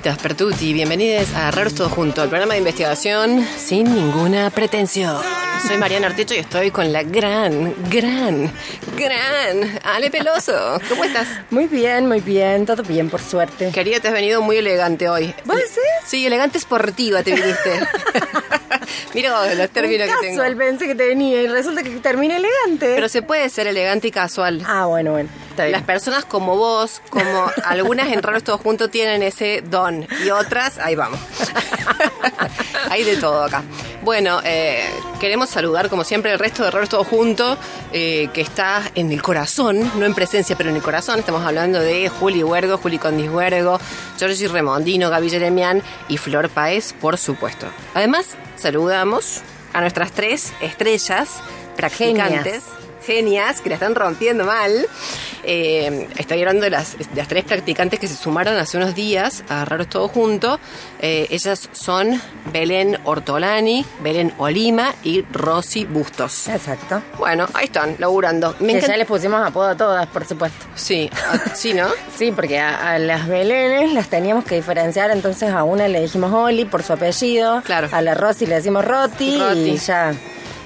Tardecitas, Pertuti. Bienvenidos a Raros Todo Junto, el programa de investigación sin ninguna pretensión. Soy Mariana Artecho y estoy con la gran, gran, gran Ale Peloso. ¿Cómo estás? Muy bien, muy bien, todo bien, por suerte. Querida, te has venido muy elegante hoy. ¿Vos decís? Sí, elegante esportiva te viniste. Mira vos los términos Un que tengo. casual pensé que te venía y resulta que termina elegante. Pero se puede ser elegante y casual. Ah, bueno, bueno, está bien. Las personas como vos, como algunas en Raros Todos Juntos tienen ese don y otras, ahí vamos. Hay de todo acá. Bueno, eh, queremos saludar como siempre el resto de Raros Todos Juntos, eh, que está en el corazón, no en presencia, pero en el corazón. Estamos hablando de Juli Huergo, Juli Condis Huergo, Giorgi Remondino, Gaby Jeremian y Flor Paez, por supuesto. Además, saludamos a nuestras tres estrellas practicantes genias que la están rompiendo mal. Eh, estoy hablando de las, de las tres practicantes que se sumaron hace unos días a Raros Todo Junto. Eh, ellas son Belén Ortolani, Belén Olima y Rosy Bustos. Exacto. Bueno, ahí están, laburando. Me Que ya les pusimos apodo a todas, por supuesto. Sí, ah, sí, ¿no? Sí, porque a, a las Belenes las teníamos que diferenciar, entonces a una le dijimos Oli por su apellido, Claro. a la Rosy le decimos Roti, Roti. y ya.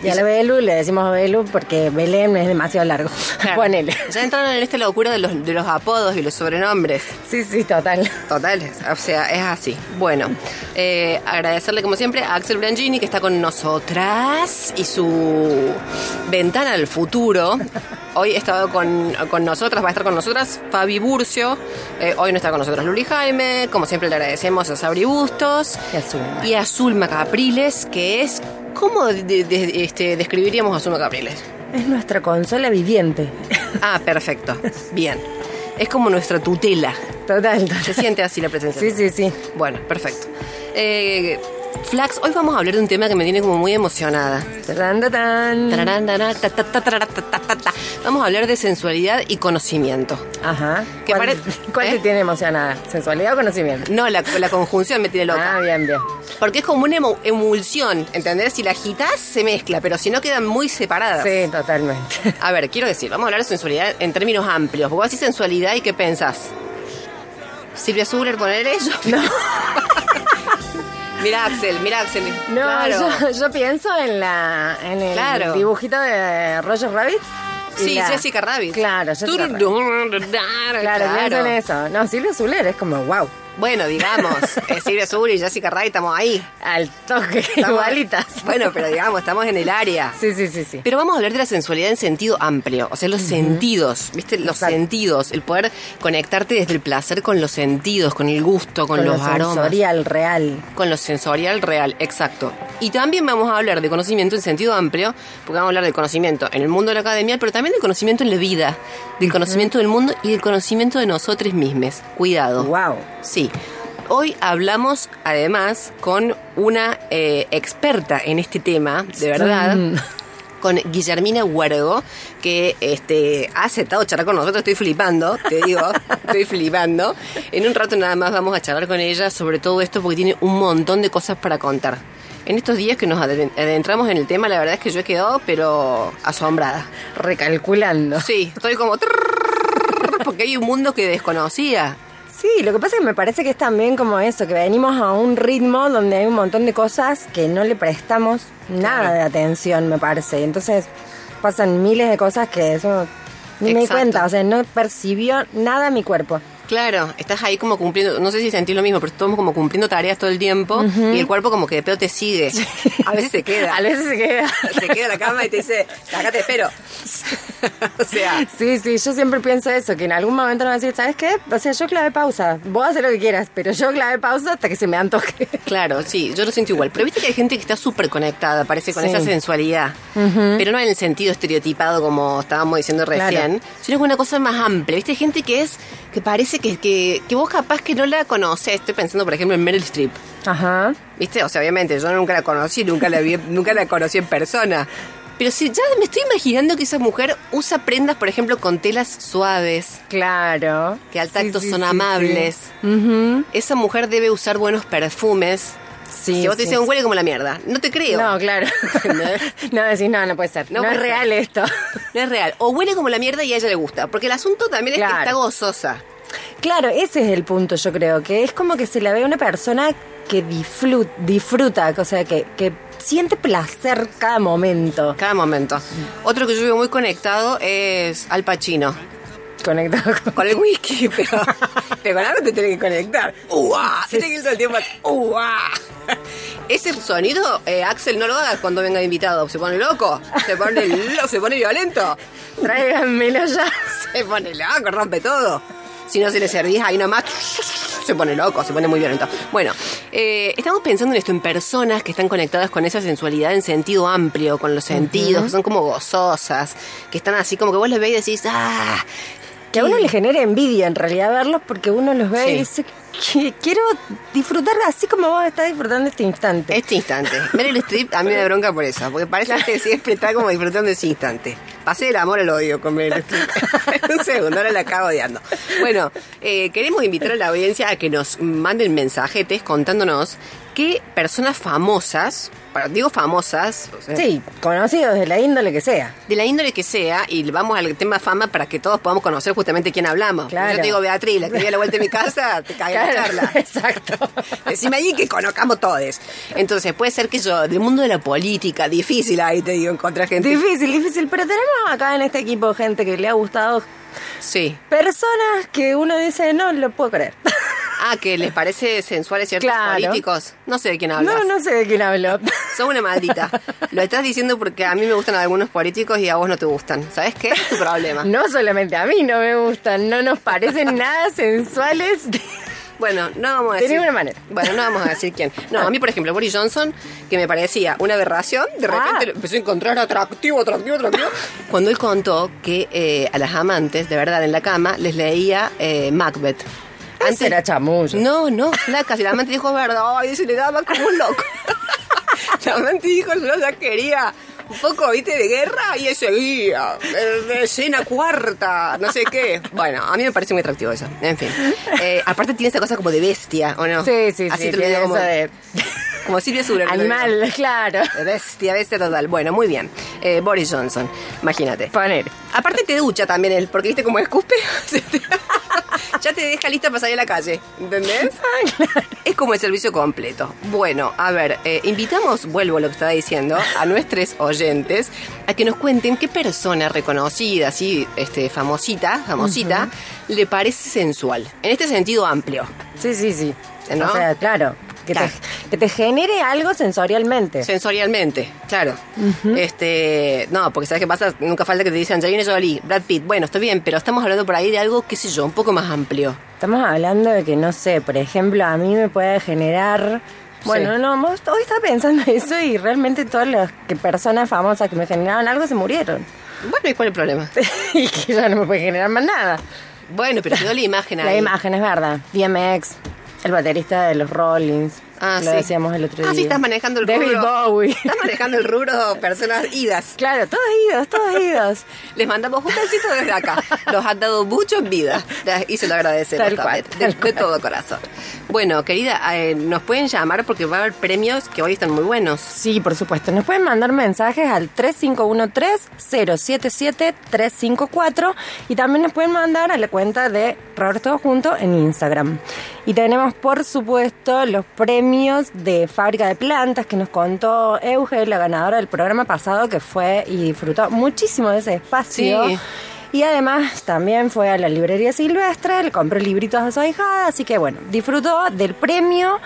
Y Y a la ya- Belu le decimos Belu porque Belén es demasiado largo. Claro. Ponele. Ya entraron en esta locura de los, de los apodos y los sobrenombres. Sí, sí, total. Total, o sea, es así. Bueno, eh, agradecerle como siempre a Axel Brangini que está con nosotras y su ventana al futuro. Hoy ha estado con, con nosotras, va a estar con nosotras Fabi Burcio. Eh, hoy no está con nosotros Luli Jaime. Como siempre le agradecemos a Sabri Bustos. Y a Zulma. Y a Zulma Capriles, que es... ¿Cómo de- de- este, describiríamos a Zulma Capriles? Es nuestra consola viviente. Ah, perfecto. Bien. Es como nuestra tutela. Total, Se total. siente así la presencia. Sí, sí, sí. Bueno, perfecto. Eh, Flax, hoy vamos a hablar de un tema que me tiene como muy emocionada. Vamos a hablar de sensualidad y conocimiento. Ajá. ¿Cuál, cuál ¿Eh? te tiene emocionada? ¿Sensualidad o conocimiento? No, la, la conjunción me tiene loca. Ah, bien, bien. Porque es como una emu- emulsión, ¿entendés? Si la agitas, se mezcla, pero si no, quedan muy separadas. Sí, totalmente. A ver, quiero decir, vamos a hablar de sensualidad en términos amplios. Vos decís sensualidad y ¿qué pensás? ¿Silvia Zuller poner ello? No. mira Axel, mira Axel. No, claro. yo, yo pienso en la en el Claro. dibujito de Roger Rabbit. Sí, la- Jessica Rabbit. Claro, Jessica Rabbit. Claro, Claro, pienso en eso. No, Silvia Zuller es como, wow, Bueno, digamos, Silvia Zuller y Jessica Rabbit estamos ahí. al toque, Estamos- igualitas. Bueno, pero digamos, estamos en el área. Sí, sí, sí, sí. Pero vamos a hablar de la sensualidad en sentido amplio, o sea, los sentidos, ¿viste? Los Exacto. sentidos, el poder conectarte desde el placer con los sentidos, con el gusto, con, Con los lo aromas. sensorial real. Con lo sensorial real, exacto. Y también vamos a hablar de conocimiento en sentido amplio, porque vamos a hablar del conocimiento en el mundo de la academia, pero también del conocimiento en la vida, del conocimiento del mundo y del conocimiento de nosotros mismos. Cuidado. Wow. Sí. Hoy hablamos además con una eh, experta en este tema, de verdad. Mm. Con Guillermina Huergo, que este, ha aceptado charlar con nosotros. Estoy flipando, te digo, estoy flipando. En un rato nada más vamos a charlar con ella sobre todo esto porque tiene un montón de cosas para contar. En estos días que nos adentramos en el tema, la verdad es que yo he quedado, pero asombrada. Recalculando. Sí, estoy como... Porque hay un mundo que desconocía. Sí, lo que pasa es que me parece que es también como eso, que venimos a un ritmo donde hay un montón de cosas que no le prestamos nada Claro. de atención, me parece. Y entonces pasan miles de cosas que eso ni me di cuenta, o sea, no percibió nada mi cuerpo. Claro, estás ahí como cumpliendo, no sé si sentís lo mismo, pero estamos como cumpliendo tareas todo el tiempo y el cuerpo como que de pedo te sigue. A veces se queda. A veces se queda. se queda en la cama y te dice, acá te espero. o sea, Sí, sí, yo siempre pienso eso, que en algún momento me van a decir, ¿sabes qué? O sea, yo clave pausa. Vos haces lo que quieras, pero yo clave pausa hasta que se me antoje. claro, sí, yo lo siento igual. Pero viste que hay gente que está súper conectada, parece, con Sí. esa sensualidad. Pero no en el sentido estereotipado como estábamos diciendo Claro. recién, sino con una cosa más amplia. Viste, hay gente que es, que parece que, que, que vos capaz que no la conocés. Estoy pensando, por ejemplo, en Meryl Streep. Ajá. ¿Viste? O sea, obviamente, yo nunca la conocí, nunca la vi, nunca la conocí en persona. Pero si ya me estoy imaginando que esa mujer usa prendas, por ejemplo, con telas suaves, Claro. que al tacto sí, son sí, amables. Ujú. Esa mujer debe usar buenos perfumes. Sí, si vos te sí, dicen sí. huele como la mierda, no te creo. No, claro. No, decís, no, no puede ser. No No, puede es ser. real esto. No es real. O huele como la mierda y a ella le gusta. Porque el asunto también es Claro. que está gozosa. Claro, ese es el punto, yo creo, que es como que se la ve una persona que disfruta, disfruta o sea, que, que siente placer cada momento. Cada momento. Otro que yo veo muy conectado es Al Pacino. Conectado con... Con el whisky, pero, pero con algo te tenés que conectar. ¡Uah! Se tiene que ir todo el tiempo. ¡Uah! Ese sonido, eh, Axel, no lo hagas cuando venga invitado. Se pone loco, se pone loco, se pone violento. Tráiganmelo ya. Se pone loco, rompe todo. Si no se le servís ahí nomás, se pone loco, se pone muy violento. Bueno, eh, estamos pensando en esto, en personas que están conectadas con esa sensualidad en sentido amplio, con los sentidos, que son como gozosas, que están así como que vos les veis y decís, ¡ah! Que a uno le genera envidia en realidad verlos porque uno los ve Sí. y dice, "Que- quiero disfrutar así como vos estás disfrutando este instante. Este instante. Meryl Streep a mí me da bronca por eso, porque parece que siempre está como disfrutando ese instante. Pasé del amor al odio con Meryl Streep. Un segundo, ahora la acabo odiando. Bueno, eh, queremos invitar a la audiencia a que nos manden mensajetes contándonos qué personas famosas, digo famosas, o sea, Sí, conocidos de la índole que sea. de la índole que sea, y vamos al tema fama para que todos podamos conocer justamente quién hablamos. Claro. Yo te digo Beatriz, la que vive a la vuelta de mi casa, te cae la Claro, charla. Exacto. Decime ahí que conozcamos todos. Entonces, puede ser que yo, del mundo de la política, difícil ahí te digo, encontrar gente. Difícil, difícil, pero tenemos acá en este equipo gente que le ha gustado Sí. personas que uno dice, no lo puedo creer. Ah, que les parece sensuales ciertos Claro. políticos. No sé de quién hablas. No, no sé de quién hablo. Sos una maldita. Lo estás diciendo porque a mí me gustan algunos políticos y a vos no te gustan. ¿Sabes qué? Es tu problema. No solamente a mí no me gustan, no nos parecen nada sensuales. Bueno, no vamos a De decir. ninguna manera. Bueno, no vamos a decir quién. No, a mí, por ejemplo, Boris Johnson, que me parecía una aberración, de repente Ah. empezó a encontrar atractivo, atractivo, atractivo. Cuando él contó que eh, a las amantes, de verdad, en la cama, les leía eh, Macbeth. Ese era chamullo. No, no, flaca. Si la amante dijo verdad, ay, se le daba como un loco. la amante dijo, yo ya quería un poco, viste, de guerra y. De, de escena cuarta, no sé qué. Bueno, a mí me parece muy atractivo eso. En fin. Eh, aparte tiene esa cosa como de bestia, ¿o no? Sí, sí, Así sí, te lo digo como, de como Silvia Sura. animal, claro. Bestia, bestia total. Bueno, muy bien. Eh, Boris Johnson, imagínate. Poner. Aparte te ducha también él, porque viste cómo escupe. ya te deja lista para salir a la calle, ¿entendés? Es como el servicio completo. Bueno, a ver, eh, invitamos, vuelvo a lo que estaba diciendo, a nuestros oyentes a que nos cuenten qué persona reconocida, así, este, famosita, famosita, le parece sensual. En este sentido amplio. Sí, sí, sí. ¿No? O sea, claro. Que, Claro. Te, que te genere algo sensorialmente. Sensorialmente, claro. Este, no, porque sabes qué pasa, nunca falta que te dicen Angelina Jolie, Brad Pitt. Bueno, está bien, pero estamos hablando por ahí de algo, qué sé yo, un poco más amplio. Estamos hablando de que, no sé, por ejemplo, a mí me puede generar... Bueno, Sí. no, hoy estaba pensando eso y realmente todas las que personas famosas que me generaban algo se murieron. Bueno, ¿y cuál es el problema? y que ya no me puede generar más nada. Bueno, pero quedó la imagen ahí. La imagen es verdad. DMX, el baterista de los Rollins. Ah, lo sí. decíamos el otro día. Ah, sí, estás manejando el David rubro. Bowie. Estás manejando el rubro personas idas. Claro, todos idos, todos idos. Les mandamos un besito desde acá. Nos han dado mucho en vida. Y se lo agradecemos Tal cual, también, de, todo corazón. Bueno, querida, eh, nos pueden llamar porque va a haber premios que hoy están muy buenos. Sí, por supuesto. Nos pueden mandar mensajes al 3513-077-354 y también nos pueden mandar a la cuenta de Robert Todo Junto en Instagram. Y tenemos, por supuesto, los premios de Fábrica de Plantas que nos contó Euge, la ganadora del programa pasado, que fue y disfrutó muchísimo de ese espacio. Sí. Y además también fue a la librería silvestre, le compró libritos a su ahijada, así que bueno, disfrutó del premio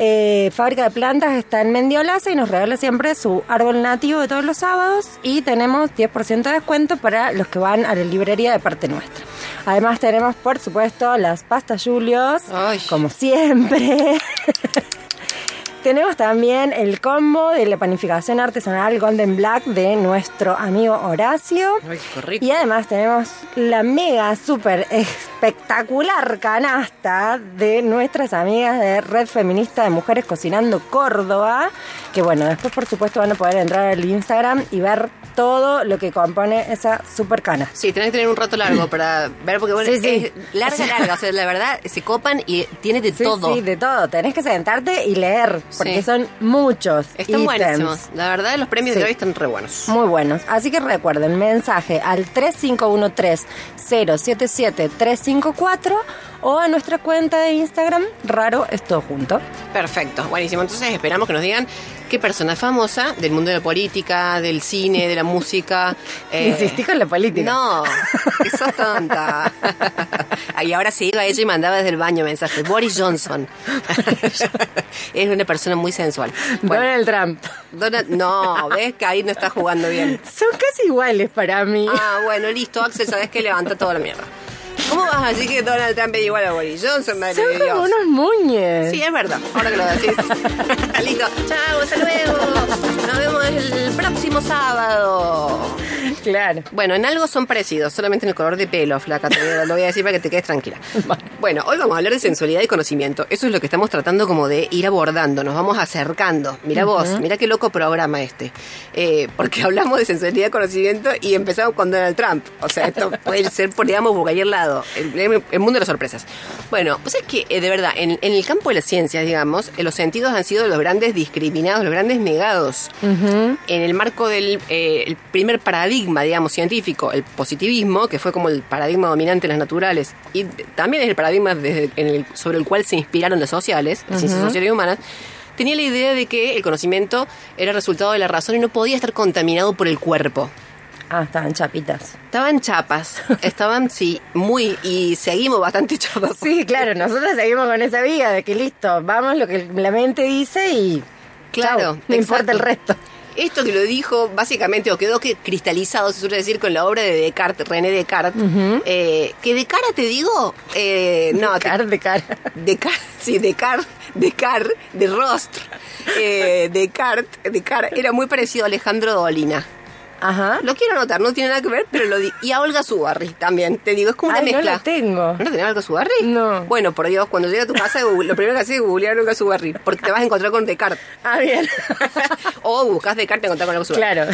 Eh, Fábrica de Plantas está en Mendiolaza y nos regala siempre su árbol nativo de todos los sábados y tenemos 10% de descuento para los que van a la librería de parte nuestra. Además tenemos, por supuesto, las pastas Julios, Ay. como siempre. Tenemos también el combo de la panificación artesanal Golden Black de nuestro amigo Horacio. Ay, qué rico. Y además tenemos la mega, súper espectacular canasta de nuestras amigas de Red Feminista de Mujeres Cocinando Córdoba. Que bueno, después por supuesto van a poder entrar al Instagram y ver todo lo que compone esa super canasta. Sí, tenés que tener un rato largo para ver, porque bueno, Sí, sí. es larga, larga. O sea, la verdad, se copan y tiene de Sí, todo. sí, de todo. Tenés que sentarte y leer, porque son muchos. Están ítems. buenísimos. La verdad, los premios de hoy están re buenos. Muy buenos. Así que recuerden, mensaje al 3513-077-354 o a nuestra cuenta de Instagram, raro es todo junto. Perfecto, buenísimo. Entonces esperamos que nos digan qué persona famosa del mundo de la política, del cine, de la música. eh, Insistí con la política. No, que sos tonta. y ahora se iba ella y mandaba desde el baño mensajes. Boris Johnson. es una persona muy sensual. Bueno, Donald Trump. Donald- no, ves que ahí no está jugando bien. Son casi iguales para mí. Ah, bueno, listo, Axel, sabes que levanta toda la mierda. ¿Cómo vas a decir que Donald Trump es igual a Boris Johnson, madre Son de Dios? como unos muñes. Sí, es verdad. Ahora que lo decís. Listo. Chao, hasta luego. Nos vemos el próximo sábado. Claro. Bueno, en algo son parecidos, solamente en el color de pelo, flaca. Te lo voy a decir para que te quedes tranquila. Bueno, hoy vamos a hablar de sensualidad y conocimiento. Eso es lo que estamos tratando como de ir abordando. Nos vamos acercando. Mira vos, mira qué loco programa este. Eh, porque hablamos de sensualidad y conocimiento y empezamos con Donald Trump. O sea, esto puede ser por, digamos, por cualquier lado. El, el mundo de las sorpresas. Bueno, pues es que, eh, de verdad, en, en el campo de las ciencias, digamos, eh, los sentidos han sido los grandes discriminados, los grandes negados. En el marco del eh, el primer paradigma, digamos, científico, el positivismo, que fue como el paradigma dominante en las naturales, y también es el paradigma desde en el- sobre el cual se inspiraron las sociales, las ciencias sociales y humanas, tenía la idea de que el conocimiento era resultado de la razón y no podía estar contaminado por el cuerpo. Ah, estaban chapitas. Estaban chapas, estaban, sí, muy, y seguimos bastante chapas. Sí, claro, nosotros seguimos con esa vía de que listo, vamos lo que la mente dice y Claro, chau, no importa el resto. Esto que lo dijo básicamente, o quedó que cristalizado, se suele decir, con la obra de Descartes, René Descartes, eh, que de cara te digo, eh, no, te- Cara de cara. Descartes, sí, Descartes, Descartes, de rostro, eh, Descartes, Descartes, era muy parecido a Alejandro Dolina. Ajá. Lo quiero anotar, no tiene nada que ver, pero lo di. Y a Olga Subarri también, te digo, es como una Ay, no mezcla. la tengo. ¿No tenés Olga Subarri? No. Bueno, por Dios, cuando llegue a tu casa, lo primero que haces es googlear Olga Subarri, porque te vas a encontrar con Descartes. Ah, bien. o buscas Descartes y te encontrás con Olga Subarri. Claro.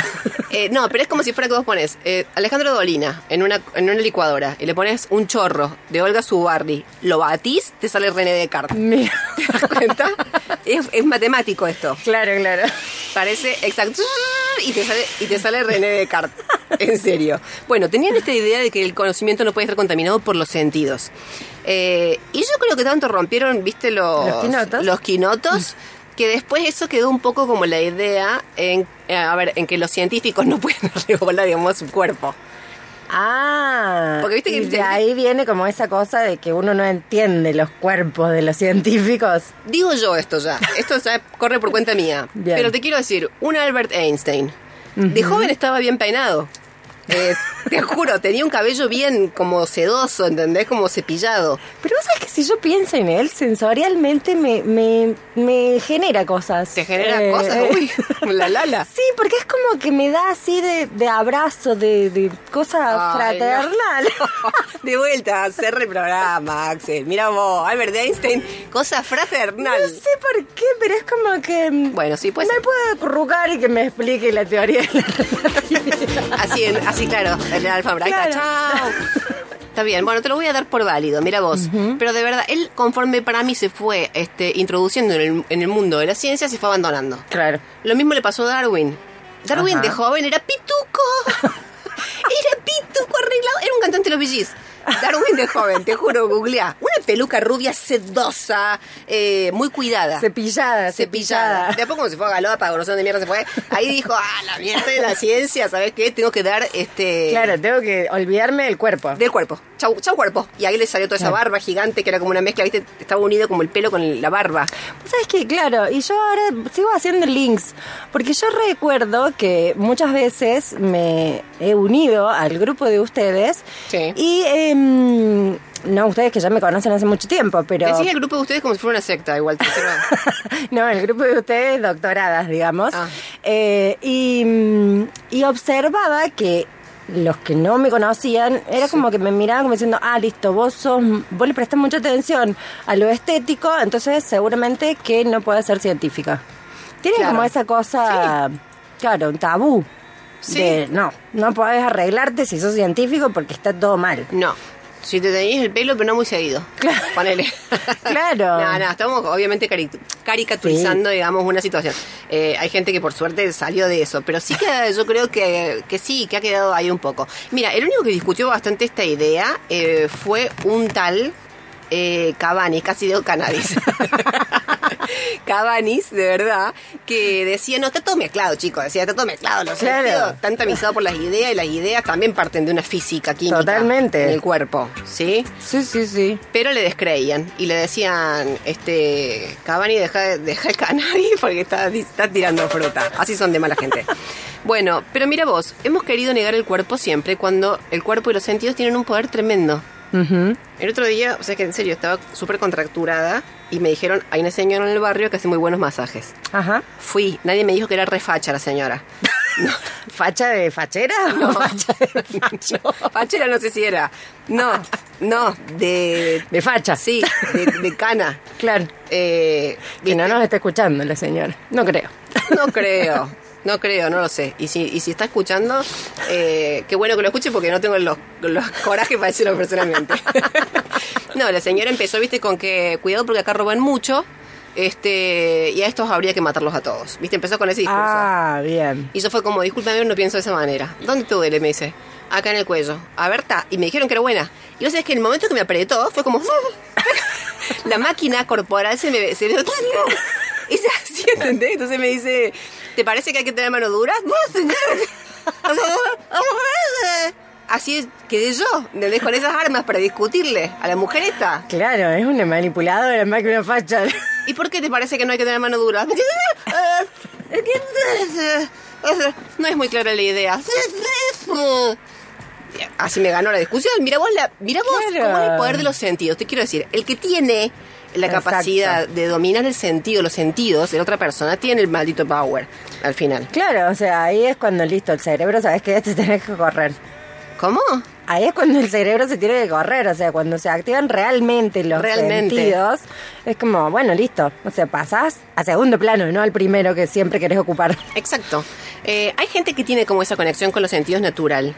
Eh, no, pero es como si fuera que vos pones eh, Alejandro Dolina en una, en una licuadora y le pones un chorro de Olga Subarri, lo batís, te sale René Descartes. Mira. ¿Te das cuenta? es, es matemático esto. Claro, claro. Parece exacto. Y te sale, y te sale René Descartes. En serio. Bueno, tenían esta idea de que el conocimiento no puede estar contaminado por los sentidos. Eh, y yo creo que tanto rompieron, viste, los, ¿Los quinotos? los quinotos, que después eso quedó un poco como la idea en, eh, a ver, en que los científicos no pueden regular, digamos, su cuerpo. Ah, Porque viste que y el de ahí viene como esa cosa de que uno no entiende los cuerpos de los científicos. Digo yo esto ya, esto ya corre por cuenta mía. Bien. Pero te quiero decir, un Albert Einstein, de joven estaba bien peinado. Eh, te juro, tenía un cabello bien como sedoso, ¿entendés? Como cepillado. Pero vos sabés que si yo pienso en él, sensorialmente me, me, me genera cosas. ¿Te genera Eh, cosas? Uy, la lala. Sí, porque es como que me da así de, de abrazo, de, de cosa Ay, fraternal. De vuelta, hacer el programa, Axel. Mira vos, Albert Einstein, cosa fraternal. No sé por qué, pero es como que... mm, Bueno, sí, pues me puede acurrucar y que me explique la teoría de la relatividad. así, en- así claro, el alfabra. Ahí está, Claro. chao. Está bien, bueno, te lo voy a dar por válido, mira vos. Pero de verdad, él conforme para mí se fue este, introduciendo en el, en el mundo de la ciencia, se fue abandonando. Claro. Lo mismo le pasó a Darwin. Darwin Ajá. de joven era pituco. Era pituco arreglado. Era un cantante de los VGs. Darwin de joven, te juro, googleá. Una peluca rubia sedosa, eh, muy cuidada. Cepillada, cepillada. Después como se fue a Galopa, no sé dónde mierda se fue. Ahí dijo, ah, la mierda de la ciencia, ¿sabes qué? Tengo que dar este... Claro, tengo que olvidarme del cuerpo. Del cuerpo. Chao. chau, chau cuerpo. Y ahí le salió toda esa barba gigante que era como una mezcla, ¿viste? Estaba unido como el pelo con la barba. ¿Sabes qué? Claro, y yo ahora sigo haciendo links, porque yo recuerdo que muchas veces me he unido al grupo de ustedes Sí. y... em, no, ustedes que ya me conocen hace mucho tiempo, pero... Decís el grupo de ustedes como si fuera una secta, igual. te no, el grupo de ustedes, doctoradas, digamos. Ah. Eh, y, y observaba que los que no me conocían, era como que me miraban como diciendo, ah, listo, vos sos, vos le prestás mucha atención a lo estético, entonces seguramente que no puede ser científica. Tienen Claro. como esa cosa, claro, un tabú. Sí. De, no, no podés arreglarte si sos científico porque está todo mal. No. Si te tenías el pelo, pero no muy seguido. Claro. Ponele. Claro. No, no, estamos obviamente cari- caricaturizando, digamos, una situación. Eh, hay gente que por suerte salió de eso, pero sí que yo creo que, que sí, que ha quedado ahí un poco. Mira, el único que discutió bastante esta idea eh, fue un tal eh, Cabanis, casi digo cannabis. Cabanis, de verdad, que decía, no, está todo mezclado, chicos, decía, está todo mezclado, los Claro. sentidos están tamizados por las ideas y las ideas también parten de una física química Totalmente. en el cuerpo, ¿sí? Sí, sí, sí. Pero le descreían y le decían, este, Cavani, deja, deja el cannabis porque está, está tirando fruta. Así son de mala gente. Bueno, pero mira vos, hemos querido negar el cuerpo siempre cuando el cuerpo y los sentidos tienen un poder tremendo. Ujú. El otro día, o sea que en serio, estaba súper contracturada y me dijeron, hay una señora en el barrio que hace muy buenos masajes. Ajá. Fui, nadie me dijo que era refacha la señora. ¿Facha de fachera? No. facha de facho? Fachera no sé si era. No, no, de... De facha. Sí, de, de cana. Claro. Eh, Que no nos está escuchando la señora. No creo. No creo, no creo, no lo sé. Y si, y si está escuchando, eh, qué bueno que lo escuche porque no tengo los, los corajes para decirlo personalmente. no, la señora empezó, viste, con que cuidado porque acá roban mucho. Este, y a estos habría que matarlos a todos. ¿Viste? Empezó con ese discurso. Ah, bien. Y eso fue como, discúlpame, no pienso de esa manera. ¿Dónde te duele? Me dice. Acá en el cuello. A ver, ta. Y me dijeron que era buena. Y vos sabés que en el momento que me apretó, fue como... la máquina corporal se me... Se me y se así, ¿entendés? Entonces me dice, ¿te parece que hay que tener mano dura? Así es, quedé yo, ¿entendés? Con esas armas para discutirle a la mujer esta. Claro, es una manipuladora más que una facha. ¿Y por qué te parece que no hay que tener mano dura? No es muy clara la idea. Así me ganó la discusión. Mira vos, la, mira vos Claro. cómo es el poder de los sentidos. Te quiero decir, el que tiene la Exacto. capacidad de dominar el sentido, los sentidos de la otra persona, tiene el maldito power al final. Claro, o sea, ahí es cuando listo el cerebro, sabes que ya te tenés que correr. ¿Cómo? Ahí es cuando el cerebro se tiene que correr, o sea, cuando se activan realmente los Realmente. sentidos, es como, bueno, listo, o sea, pasás a segundo plano, no al primero que siempre querés ocupar. Exacto. Eh, hay gente que tiene como esa conexión con los sentidos natural.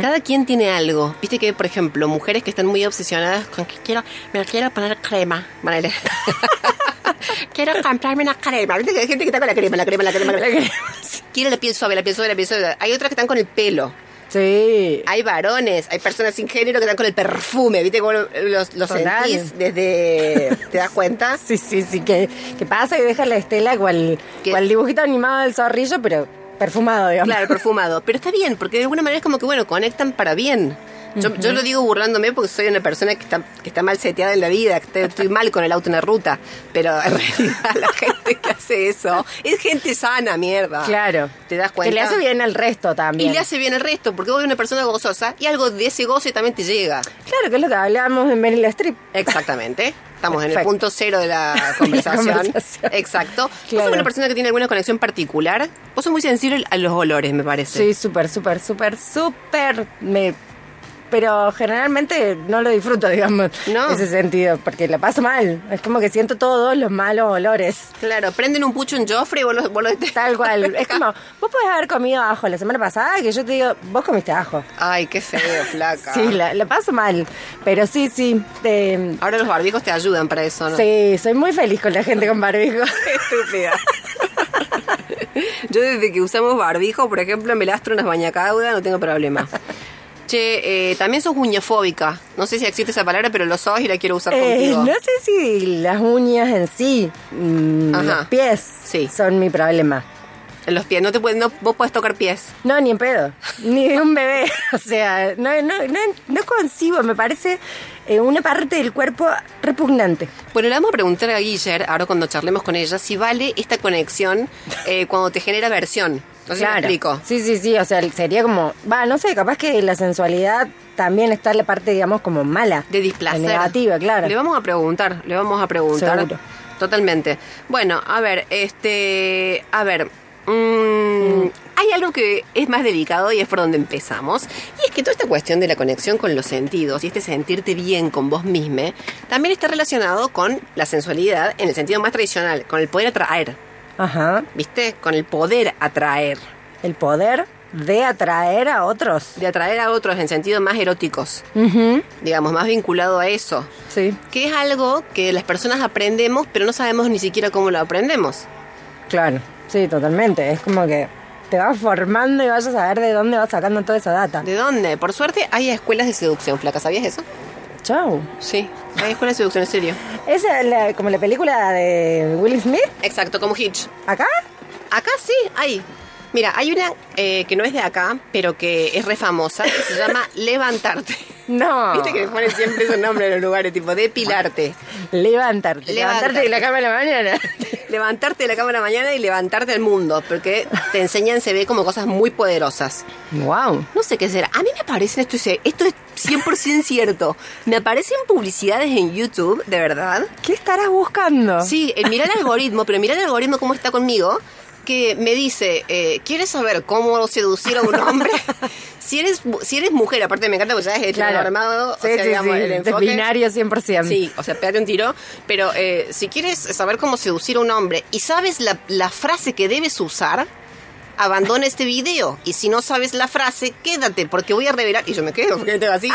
Cada quien tiene algo. Viste que, por ejemplo, mujeres que están muy obsesionadas con que quiero, me quiero poner crema. Manele. quiero comprarme una crema. Viste que hay gente que está con la crema, la crema, la crema. La crema. Quiero la piel suave, la piel suave, la piel suave. Hay otras que están con el pelo. Sí. Hay varones, hay personas sin género que están con el perfume. ¿Viste cómo los, los sentís desde... ¿Te das cuenta? Sí, sí, sí, que, que pasa y deja la estela cual, cual dibujito animado del zorrillo, pero perfumado, digamos. Claro, perfumado. Pero está bien, porque de alguna manera es como que, bueno, conectan para bien. Yo, yo lo digo burlándome porque soy una persona que está, que está mal seteada en la vida, que estoy, mal con el auto en la ruta. Pero en realidad la gente que hace eso es gente sana, mierda. Claro. ¿Te das cuenta? Que le hace bien al resto también. Y le hace bien el resto, porque vos eres una persona gozosa y algo de ese goce también te llega. Claro, que es lo que hablábamos en Meryl Streep. Exactamente. Estamos en el punto cero de la conversación. conversación. Exacto. Vos Claro. sos una persona que tiene alguna conexión particular. Vos sos muy sensible a los olores, me parece. Sí, súper, súper, súper, súper. Me... Pero generalmente no lo disfruto, digamos, No. ese sentido, porque la paso mal. Es como que siento todos los malos olores. Claro, prenden un pucho en Joffrey y vos lo, vos lo Tal cual. Es como, vos podés haber comido ajo la semana pasada, que yo te digo, vos comiste ajo. Ay, qué feo, flaca. Sí, la, la paso mal. Pero sí, sí. te- Ahora los barbijos te ayudan para eso, ¿no? Sí, soy muy feliz con la gente con barbijo. Estúpida. Yo desde que usamos barbijo, por ejemplo, me lastro unas bañacaudas, no tengo problema. Che, eh, también sos uñafóbica. No sé si existe esa palabra, pero lo sos y la quiero usar Eh, contigo. no sé si las uñas en sí, mm, los pies, Sí. son mi problema. En los pies, no te puedes, no, vos podés tocar pies. No, ni en pedo. Ni de un bebé. O sea, no, no, no, no concibo. Me parece eh, una parte del cuerpo repugnante. Bueno, le vamos a preguntar a Guiller, ahora cuando charlemos con ella, si vale esta conexión eh, cuando te genera aversión. No sé si me explico. Sí, sí, sí. O sea, sería como. Va, no sé, capaz que la sensualidad también está en la parte, digamos, como mala. De displacer. Negativa, claro. Le vamos a preguntar, le vamos a preguntar. Seguro. Totalmente. Bueno, a ver, este. A ver. mm, Hay algo que es más delicado y es por donde empezamos. Y es que toda esta cuestión de la conexión con los sentidos y este sentirte bien con vos misma también está relacionado con la sensualidad en el sentido más tradicional, con el poder atraer. Ajá. ¿Viste? Con el poder atraer. El poder de atraer a otros. De atraer a otros en sentidos más eróticos. Digamos, más vinculado a eso. Sí, Que es algo que las personas aprendemos, pero no sabemos ni siquiera cómo lo aprendemos. claro. Sí, totalmente. Es como que te vas formando y vas a saber de dónde vas sacando toda esa data. ¿De dónde? Por suerte hay escuelas de seducción, flaca. ¿Sabías eso? Chau. Sí, hay escuelas de seducción, en serio. Es la- como la película de Will Smith. Exacto, como Hitch. ¿Acá? Acá sí, hay. Mira, hay una eh, que no es de acá, pero que es re famosa, que se llama Levantarte. No. Viste que le ponen siempre esos nombres en los lugares, tipo depilarte. Levantarte. Levantarte de la cama en la mañana. Levantarte de la cama en la mañana y levantarte al mundo, porque te enseñan, se ve como cosas muy poderosas. wow. No sé qué será. A mí me aparecen, esto es, esto es 100% cierto, me aparecen publicidades en YouTube, de verdad. ¿Qué estarás buscando? Sí, eh, mira el algoritmo, pero mira el algoritmo cómo está conmigo, que me dice, eh, ¿quieres saber cómo seducir a un hombre? si eres si eres mujer, aparte me encanta porque ya es heteronormado, Sí, o sea, sí, digamos, sí. el enfoque... binario 100%. Sí, o sea, pégate un tiro. Pero eh, si quieres saber cómo seducir a un hombre y sabes la, la frase que debes usar, abandona este video. Y si no sabes la frase, quédate, porque voy a revelar. Y yo me quedo, porque tengo así.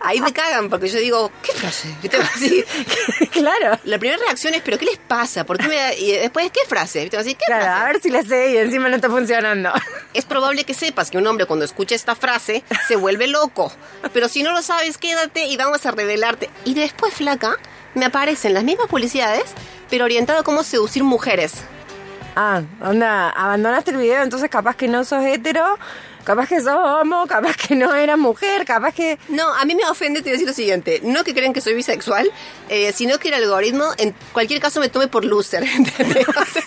Ahí me cagan, porque yo digo, ¿qué frase? ¿Qué tengo así? claro. La primera reacción es, ¿pero qué les pasa? ¿Por qué me da- Y después, ¿qué frase? ¿Viste? Así, ¿qué Claro, frase? a ver si la sé y encima no está funcionando. Es probable que sepas que un hombre cuando escucha esta frase se vuelve loco. Pero si no lo sabes, quédate y vamos a revelarte. Y después, flaca, me aparecen las mismas publicidades, pero orientado a cómo seducir mujeres. Ah, onda, abandonaste el video, entonces capaz que no sos hetero, capaz que sos homo, capaz que no eras mujer, capaz que... No, a mí me ofende, te voy a decir lo siguiente. No que creen que soy bisexual, eh, sino que el algoritmo, en cualquier caso, me tome por loser. ¿entendés? O sea,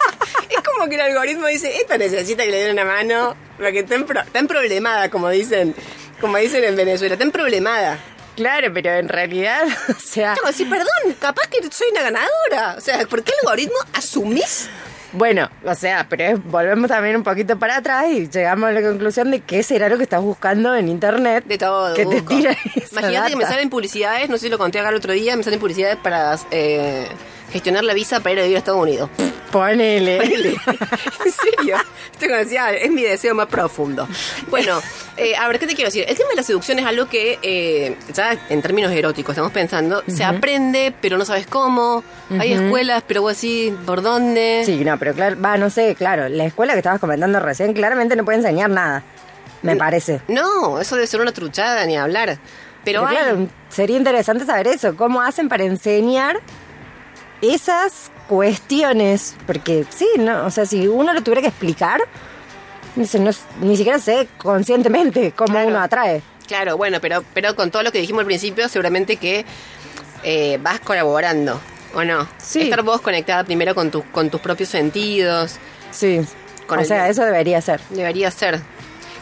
es como que el algoritmo dice, esta necesita que le den una mano, porque está, en pro- está en problemada, como dicen, como dicen en Venezuela, está en problemada. Claro, pero en realidad, o sea... Que decir, perdón, capaz que soy una ganadora. O sea, ¿por qué el algoritmo asumís? Bueno, o sea, pero es- volvemos también un poquito para atrás y llegamos a la conclusión de qué será lo que estás buscando en internet. De todo. Que te busco. tira esa Imagínate que me data. salen publicidades, no sé si lo conté acá el otro día, me salen publicidades para eh, gestionar la visa para ir a vivir a Estados Unidos. Ponele. Ponele. en serio. Esto decía, es mi deseo más profundo. Bueno, eh, a ver, ¿qué te quiero decir? El tema de la seducción es algo que, eh, ya en términos eróticos, estamos pensando, se aprende, pero no sabes cómo. Hay escuelas, pero vos así, ¿por dónde? Sí, no, pero claro, va, no sé, claro, la escuela que estabas comentando recién claramente no puede enseñar nada, me parece. No, eso debe ser una truchada ni hablar. Pero, Pero hay- claro, sería interesante saber eso, cómo hacen para enseñar esas cuestiones, porque sí, no, o sea, si uno lo tuviera que explicar, no, ni siquiera sé conscientemente cómo Claro. uno atrae. Claro, bueno, pero, pero con todo lo que dijimos al principio, seguramente que eh, vas colaborando, ¿o no? Sí. Estar vos conectada primero con, tus con tus propios sentidos, Sí, Con o el- sea, eso debería ser, debería ser.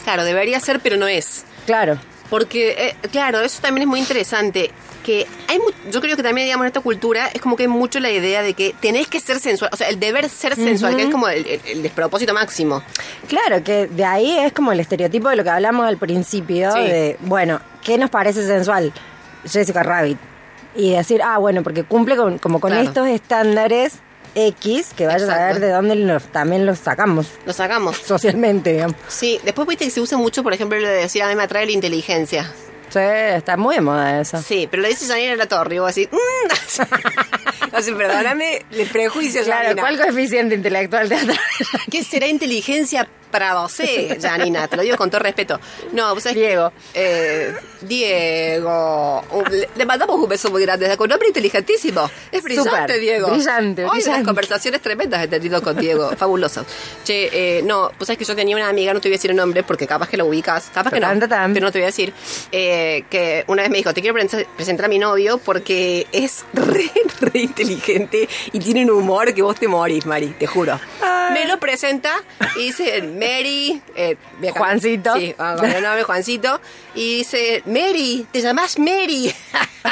Claro, debería ser, pero no es. claro. Porque, eh, claro, eso también es muy interesante. Que hay mu- yo creo que también, digamos, en esta cultura es como que hay mucho la idea de que tenés que ser sensual. O sea, el deber ser sensual, que es como el, el- el despropósito máximo. Claro, que de ahí es como el estereotipo de lo que hablamos al principio, Sí. de, bueno, ¿qué nos parece sensual? Jessica Rabbit. Y decir, ah, bueno, porque cumple con, como con Claro. estos estándares X, que vaya a saber de dónde los, también los sacamos Lo sacamos. socialmente, digamos. Sí, después viste que se usa mucho, por ejemplo, lo de decir, a mí me atrae la inteligencia. Sí, está muy de moda eso. Sí, pero lo dice Janina La Torre y vos así, mm. así, perdóname, el prejuicio Claro, Janina. ¿cuál coeficiente intelectual te atrae? ¿Qué será inteligencia para vos, Janina, te lo digo con todo respeto. No, vos sabés, Diego. Eh, Diego. Le, le mandamos un beso muy grande, con un hombre inteligentísimo. Es brillante, Diego. brillante, Hoy unas brillante. conversaciones tremendas he tenido con Diego, fabulosas. Che, eh, no, vos sabés que yo tenía una amiga, no te voy a decir el nombre porque capaz que lo ubicas, capaz que no, pero no te voy a decir, eh, que una vez me dijo, te quiero pre- presentar a mi novio porque es re, re inteligente y tiene un humor que vos te morís, Mari, te juro. Ay. Me lo presenta y dice, Mary, eh, Juancito. Sí, vamos, el nombre Juancito. Y dice, Mary, te llamás Mary.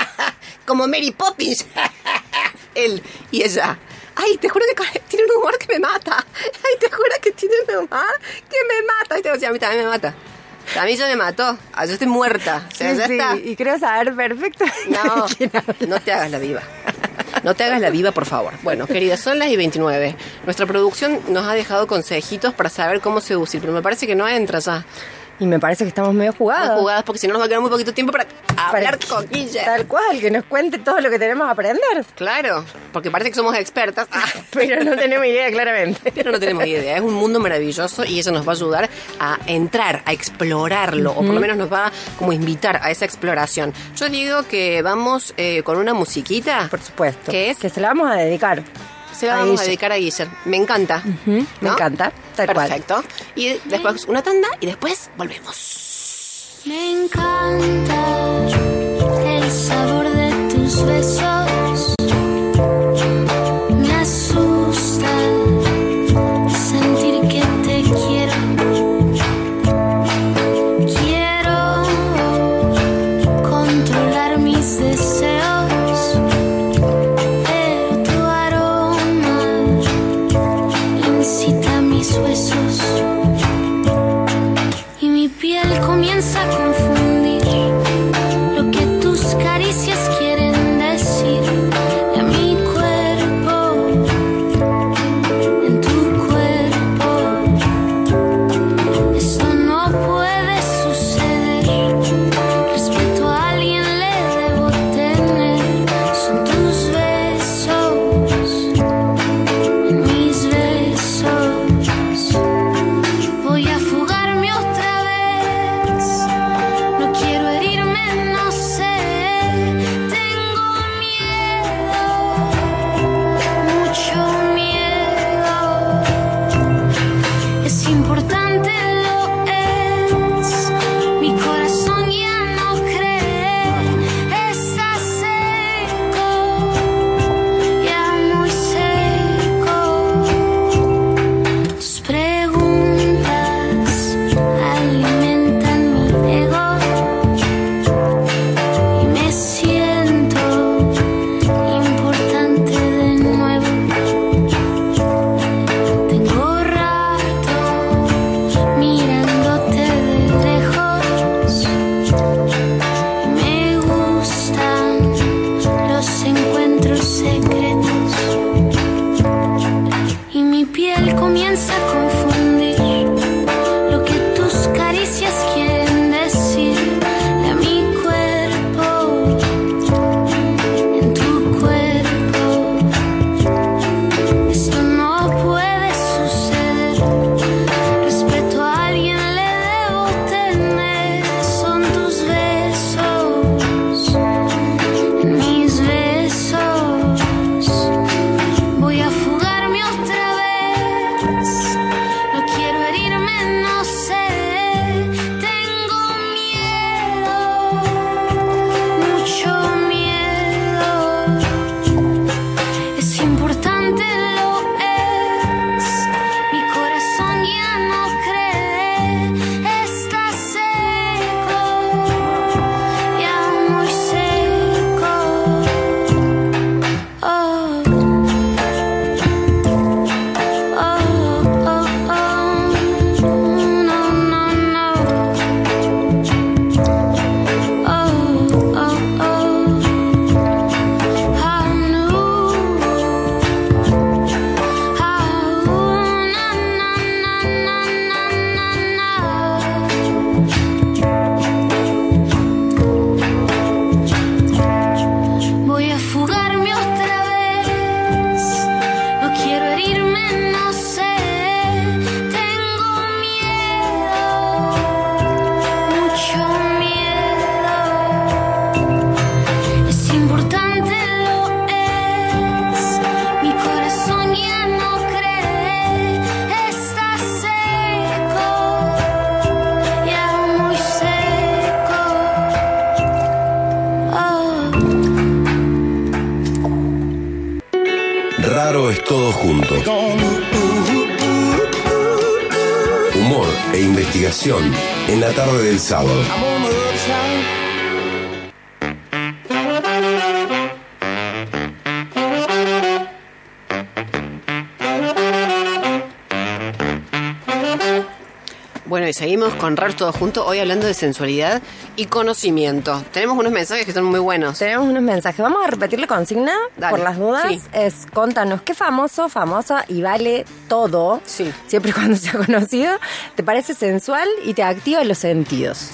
Como Mary Poppins. Él y ella. Ay, te juro que tiene un humor que me mata. Ay, te juro que tiene un humor que me mata. Y te decía, a mí también me mata. A mí ya me mató. Ah, Yo estoy muerta. O sea, Sí, ya sí, está. y creo saber perfecto. No, no te hagas la viva. No te hagas la viva, por favor. Bueno, queridas, son las y 29. Nuestra producción nos ha dejado consejitos para saber cómo seducir, pero me parece que no entra ya. Y me parece que estamos medio jugados. Jugadas, porque si no nos va a quedar muy poquito tiempo para hablar Para- con Guille. Tal cual, que nos cuente todo lo que tenemos a aprender. Claro, porque parece que somos expertas. Ah, Pero no tenemos idea, claramente. pero no tenemos idea. Es un mundo maravilloso y ella nos va a ayudar a entrar, a explorarlo, o por lo menos nos va a como invitar a esa exploración. Yo digo que vamos eh, con una musiquita. Por supuesto. ¿Qué es? Que se la vamos a dedicar. Se la a vamos a ella. dedicar a Guiller. Me encanta. me ¿No? encanta, tal cual. Perfecto. Y después una tanda y después volvemos. Me encanta el sabor de tus besos. Me asusta en la tarde del sábado. Seguimos con Raro Todo Junto, hoy hablando de sensualidad y conocimiento. Tenemos unos mensajes que son muy buenos. Tenemos unos mensajes. Vamos a repetir la consigna Dale. por las dudas. Sí. Es contanos qué famoso, famosa y vale todo, Sí. siempre y cuando sea conocido, te parece sensual y te activa los sentidos.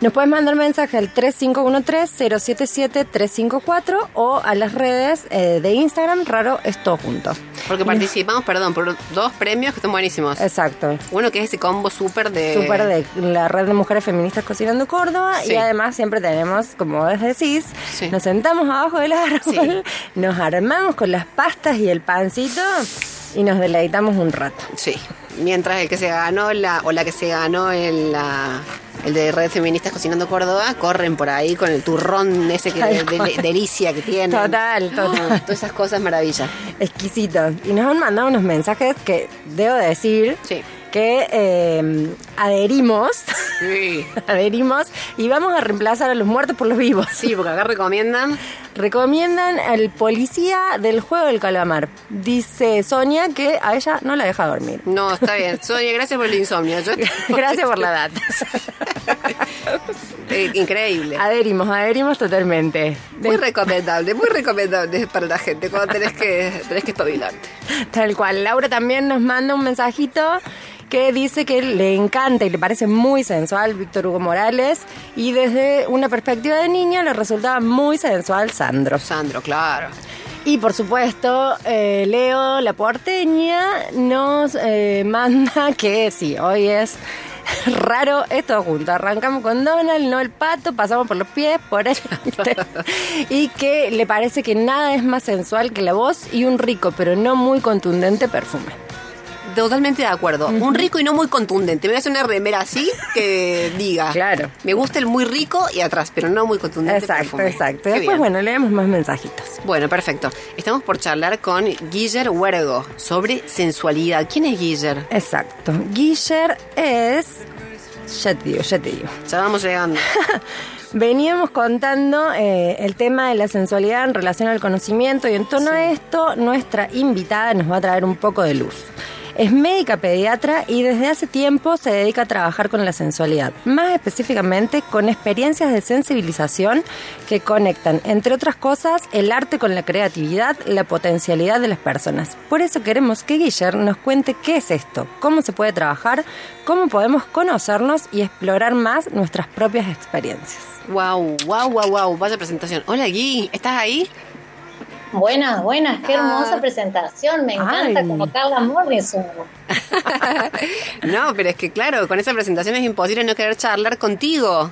Nos puedes mandar mensaje al 3513-077-354 o a las redes eh, de Instagram, raro es todo junto. Porque participamos, perdón, por dos premios que están buenísimos. Exacto. Uno que es ese combo súper de... Súper de la red de mujeres feministas cocinando Córdoba Sí. y además siempre tenemos, como vos decís, Sí. nos sentamos abajo del árbol, Sí. nos armamos con las pastas y el pancito y nos deleitamos un rato. Sí. Mientras el que se ganó la, o la que se ganó el, la, el de Red Feministas Cocinando Córdoba, corren por ahí con el turrón ese que de, de- delicia que tienen. Total, total. Todas esas cosas maravillas. Exquisitos. Y nos han mandado unos mensajes que debo decir Sí. que eh, adherimos, Sí. adherimos y vamos a reemplazar a los muertos por los vivos. Sí, porque acá recomiendan. Recomiendan al policía del juego del calamar. Dice Sonia que a ella no la deja dormir. No, está bien. Sonia, gracias por el insomnio. Yo- Gracias por la data. Eh, increíble. Adherimos, adherimos totalmente. Muy recomendable, muy recomendable para la gente cuando tenés que, tenés que espabilarte. tal cual. Laura también nos manda un mensajito que dice que le encanta y le parece muy sensual Víctor Hugo Morales y desde una perspectiva de niño le resultaba muy sensual Sandro. Sandro, claro. Y por supuesto, eh, Leo, la porteña, nos eh, manda que sí, hoy es raro, es todo junto. Arrancamos con Donald, no el pato, pasamos por los pies, por el y que le parece que nada es más sensual que la voz y un rico, pero no muy contundente perfume. Totalmente de acuerdo. Un rico y no muy contundente. Me voy a hacer una remera así que diga. Claro. Me gusta el muy rico y atrás, pero no muy contundente. Exacto, perfume. exacto. Qué Después, bien. bueno, leemos más mensajitos. Bueno, perfecto. Estamos por charlar con Guiller Huergo sobre sensualidad. ¿Quién es Guiller? Exacto. Guiller es. Ya te digo, ya te digo. Ya vamos llegando. Veníamos contando eh, el tema de la sensualidad en relación al conocimiento y en torno a esto nuestra invitada nos va a traer un poco de luz. Es médica pediatra y desde hace tiempo se dedica a trabajar con la sensualidad, más específicamente con experiencias de sensibilización que conectan, entre otras cosas, el arte con la creatividad, la potencialidad de las personas. Por eso queremos que Guiller nos cuente qué es esto, cómo se puede trabajar, cómo podemos conocernos y explorar más nuestras propias experiencias. wow, wow, wow, wow. Vaya presentación. Hola, Gui. ¿Estás ahí? Buenas, buenas, qué hermosa Ah. presentación, me encanta Ay. como Carla Morrison. no, pero es que claro, con esa presentación es imposible no querer charlar contigo.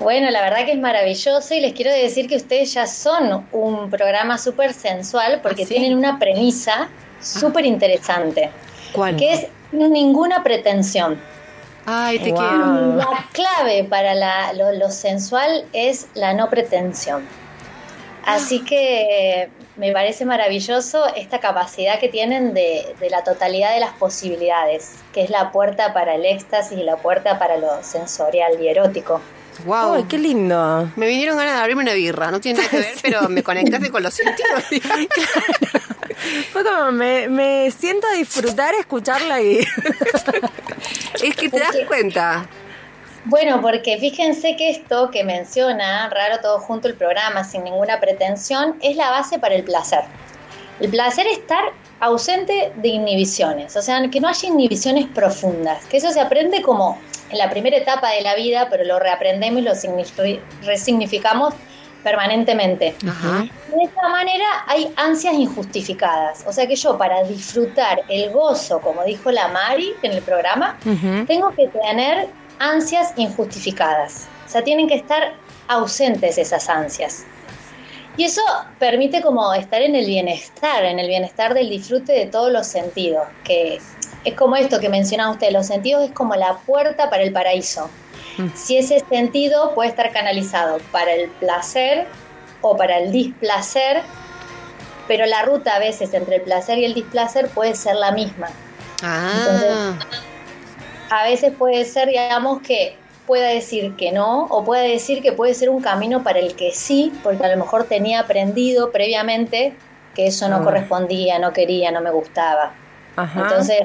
Bueno, la verdad que es maravilloso y les quiero decir que ustedes ya son un programa súper sensual porque ¿Ah, sí? tienen una premisa súper interesante, ¿Cuál? que es ninguna pretensión. Ay, te Wow. quiero. La clave para la- lo, lo sensual es la no pretensión. Así que me parece maravilloso esta capacidad que tienen de, de la totalidad de las posibilidades, que es la puerta para el éxtasis y la puerta para lo sensorial y erótico. Wow. ¡Ay, qué lindo! Me vinieron ganas de abrirme una birra, no tiene nada que ver, pero me conectaste con los sentidos. Fue como, me, me siento a disfrutar escucharla y... es que te das cuenta. Bueno, porque fíjense que esto que menciona, raro todo junto el programa, sin ninguna pretensión, es la base para el placer. El placer es estar ausente de inhibiciones, o sea, que no haya inhibiciones profundas, que eso se aprende como en la primera etapa de la vida, pero lo reaprendemos y lo signifi- resignificamos permanentemente. Ajá. De esta manera hay ansias injustificadas, o sea que yo para disfrutar el gozo, como dijo la Mari en el programa, tengo que tener ansias injustificadas. O sea, tienen que estar ausentes esas ansias. Y eso permite como estar en el bienestar, en el bienestar del disfrute de todos los sentidos, que es como esto que mencionaba usted, los sentidos es como la puerta para el paraíso. Si ese sentido puede estar canalizado para el placer o para el displacer, pero la ruta a veces entre el placer y el displacer puede ser la misma. Ah, A veces puede ser, digamos, que pueda decir que no, o puede decir que puede ser un camino para el que sí, porque a lo mejor tenía aprendido previamente que eso no Ah. correspondía, no quería, no me gustaba. Ajá. Entonces,